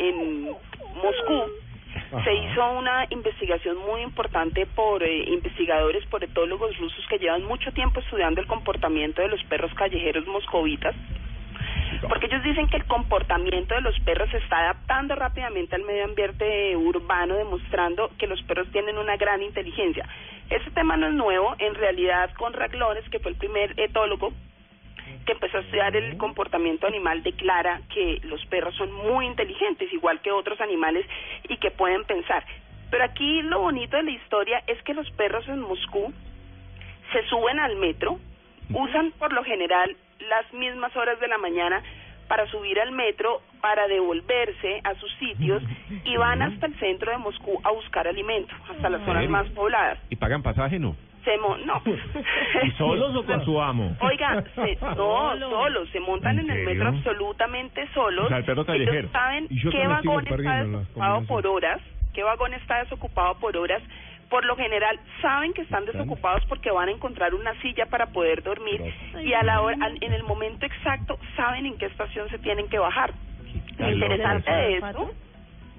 en Moscú se hizo una investigación muy importante por eh, investigadores, por etólogos rusos que llevan mucho tiempo estudiando el comportamiento de los perros callejeros moscovitas. Porque ellos dicen que el comportamiento de los perros se está adaptando rápidamente al medio ambiente urbano, demostrando que los perros tienen una gran inteligencia. Este tema no es nuevo, en realidad con Raglones, que fue el primer etólogo que empezó a estudiar el comportamiento animal declara que los perros son muy inteligentes, igual que otros animales, y que pueden pensar. Pero aquí lo bonito de la historia es que los perros en Moscú se suben al metro, usan por lo general las mismas horas de la mañana para subir al metro, para devolverse a sus sitios y van hasta el centro de Moscú a buscar alimento, hasta las zonas más pobladas. ¿Y pagan pasaje no? Se mo- no. ¿Y solos o con su amo? Oiga, se, no, solos, se montan ¿En en, el metro absolutamente solos. O sea, el perro callejero. Ellos saben qué vagón está desocupado por horas, qué vagón está desocupado por horas. Por lo general saben que están desocupados porque van a encontrar una silla para poder dormir y a la hora, al- en el momento exacto saben en qué estación se tienen que bajar. Lo interesante de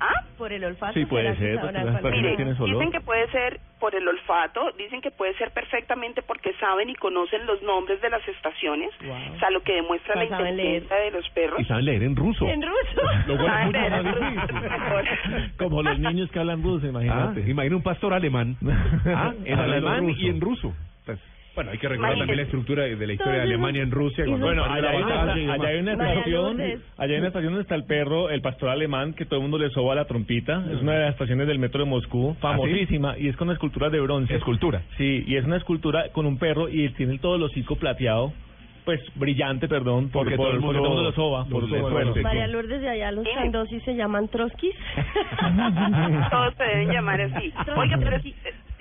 ¿ah? Por el olfato. Sí, puede ¿será que ser, Mire, dicen que puede ser por el olfato, dicen que puede ser perfectamente porque saben y conocen los nombres de las estaciones, Wow. o sea, lo que demuestra la Ah, inteligencia de los perros. Y saben leer en ruso. En ruso. Lo mucho más difícil. Como los niños que hablan ruso, Ah, imagínate. imagina un pastor alemán. Ah, en alemán ruso. y en ruso. Pues, Bueno, hay que recordar también la estructura de la historia de Alemania en Rusia. cuando Bueno, allá hay, una, allá hay estación, allá hay una estación donde está el perro, el pastor alemán, que todo el mundo le soba la trompita. Es una de las estaciones del metro de Moscú, famosísima, y es con una escultura de bronce. Escultura. Sí, y es una escultura con un perro y tiene todo el hocico plateado, pues brillante, perdón, por- Porque por- todo el porque mundo todo el mundo lo soba. por suerte. María Lourdes de allá, los Dime. chandosis se llaman troskis. Todos se deben llamar así. Oiga, pero es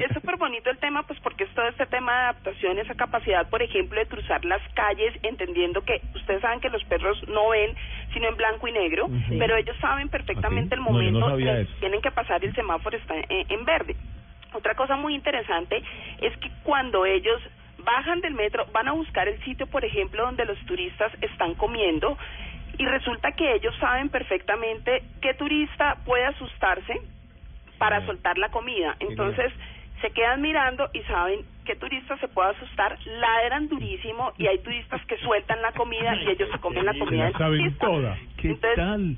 es súper bonito el tema, pues porque es todo este tema de adaptación, esa capacidad, por ejemplo, de cruzar las calles, entendiendo que ustedes saben que los perros no ven sino en blanco y negro, pero ellos saben perfectamente el No, yo no momento en que tienen que pasar y el semáforo está en, en verde. Otra cosa muy interesante es que cuando ellos bajan del metro, van a buscar el sitio, por ejemplo, donde los turistas están comiendo y resulta que ellos saben perfectamente qué turista puede asustarse para soltar la comida. Entonces, se quedan mirando y saben qué turista se puede asustar, ladran durísimo y hay turistas que sueltan la comida y ellos se comen la comida del turista. toda. ¿Qué Entonces, tal?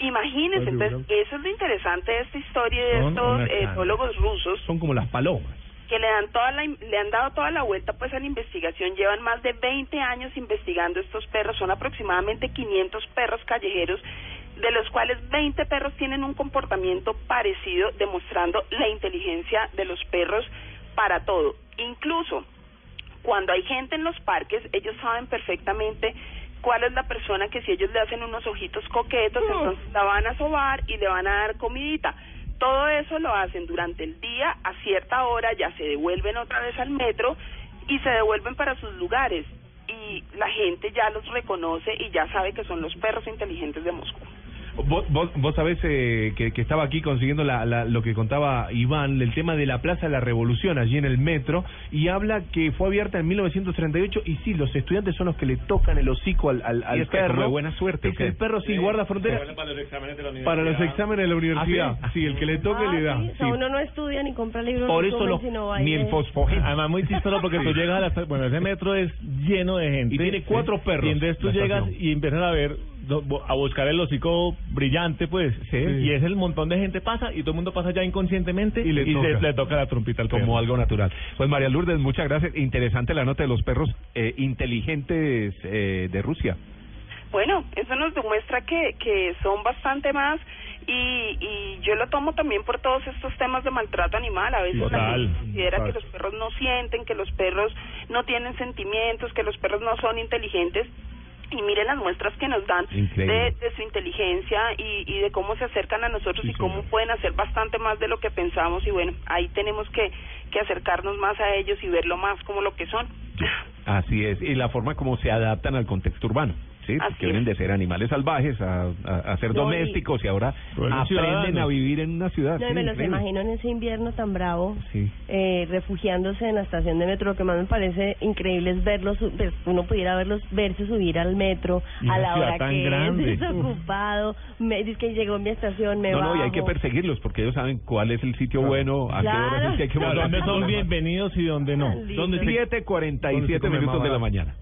Imagínense, entonces, eso es lo interesante de esta historia de Son estos unas eh, etólogos rusos Son como las palomas. que le dan toda la, le han dado toda la vuelta pues a la investigación, llevan más de 20 años investigando estos perros, son aproximadamente 500 perros callejeros, de los cuales 20 perros tienen un comportamiento parecido, demostrando la inteligencia de los perros para todo. Incluso cuando hay gente en los parques, ellos saben perfectamente cuál es la persona que si ellos le hacen unos ojitos coquetos, entonces la van a sobar y le van a dar comidita. Todo eso lo hacen durante el día, a cierta hora ya se devuelven otra vez al metro y se devuelven para sus lugares. Y la gente ya los reconoce y ya sabe que son los perros inteligentes de Moscú. Vos, vos, vos sabés eh, que, que estaba aquí consiguiendo la, la- lo que contaba Iván, el tema de la Plaza de la Revolución allí en el metro, y habla que fue abierta en 1938, y sí, los estudiantes son los que le tocan el hocico al, al, al es perro. como de buena suerte, ¿o Es el perro sí, guarda frontera Para los exámenes de la para los exámenes de la universidad. ¿Ah, sí? el que le toque Ah, le da. sí, O sea, sí. uno no estudia ni compra libros, Por ni eso sino va ni el fosfogeno. Además, muy chistoso porque tú llegas a la bueno, ese metro es lleno de gente. Y tiene cuatro perros, Y entonces tú llegas y empiezas a ver, a buscar el hocico brillante, pues. Sí. Y es el montón de gente pasa y todo el mundo pasa ya inconscientemente Y le toca. le toca la trompita al como perro. algo natural. Pues María Lourdes, muchas gracias. Interesante la nota de los perros eh, inteligentes eh, de Rusia. Bueno, eso nos demuestra que, que son bastante más y, y yo lo tomo también por todos estos temas de maltrato animal. A veces la gente considera total. que los perros no sienten, que los perros no tienen sentimientos, que los perros no son inteligentes. Y mire las muestras que nos dan de, su inteligencia y, y de cómo se acercan a nosotros y cómo pueden hacer bastante más de lo que pensamos. Y bueno, ahí tenemos que, que acercarnos más a ellos y verlo más como lo que son. Así es, y la forma como se adaptan al contexto urbano. Sí, Así que vienen de ser animales salvajes a, a, a ser No, domésticos y, ahora aprenden ciudadanos. a vivir en una ciudad. No, sí, me los increíble. imagino en ese invierno tan bravo, Sí. eh, refugiándose en la estación de metro. Lo que más me parece increíble es verlos, pues, uno pudiera verlos verse subir al metro Y a la hora tan que grande. es desocupado. Me dice que llegó mi estación, me No, no, y hay que perseguirlos porque ellos saben cuál es el sitio bueno, a qué hora Claro. es el que hay que Claro. ¿Dónde son bienvenidos y dónde no? ¿Dónde 7.47 come minutos de la mañana.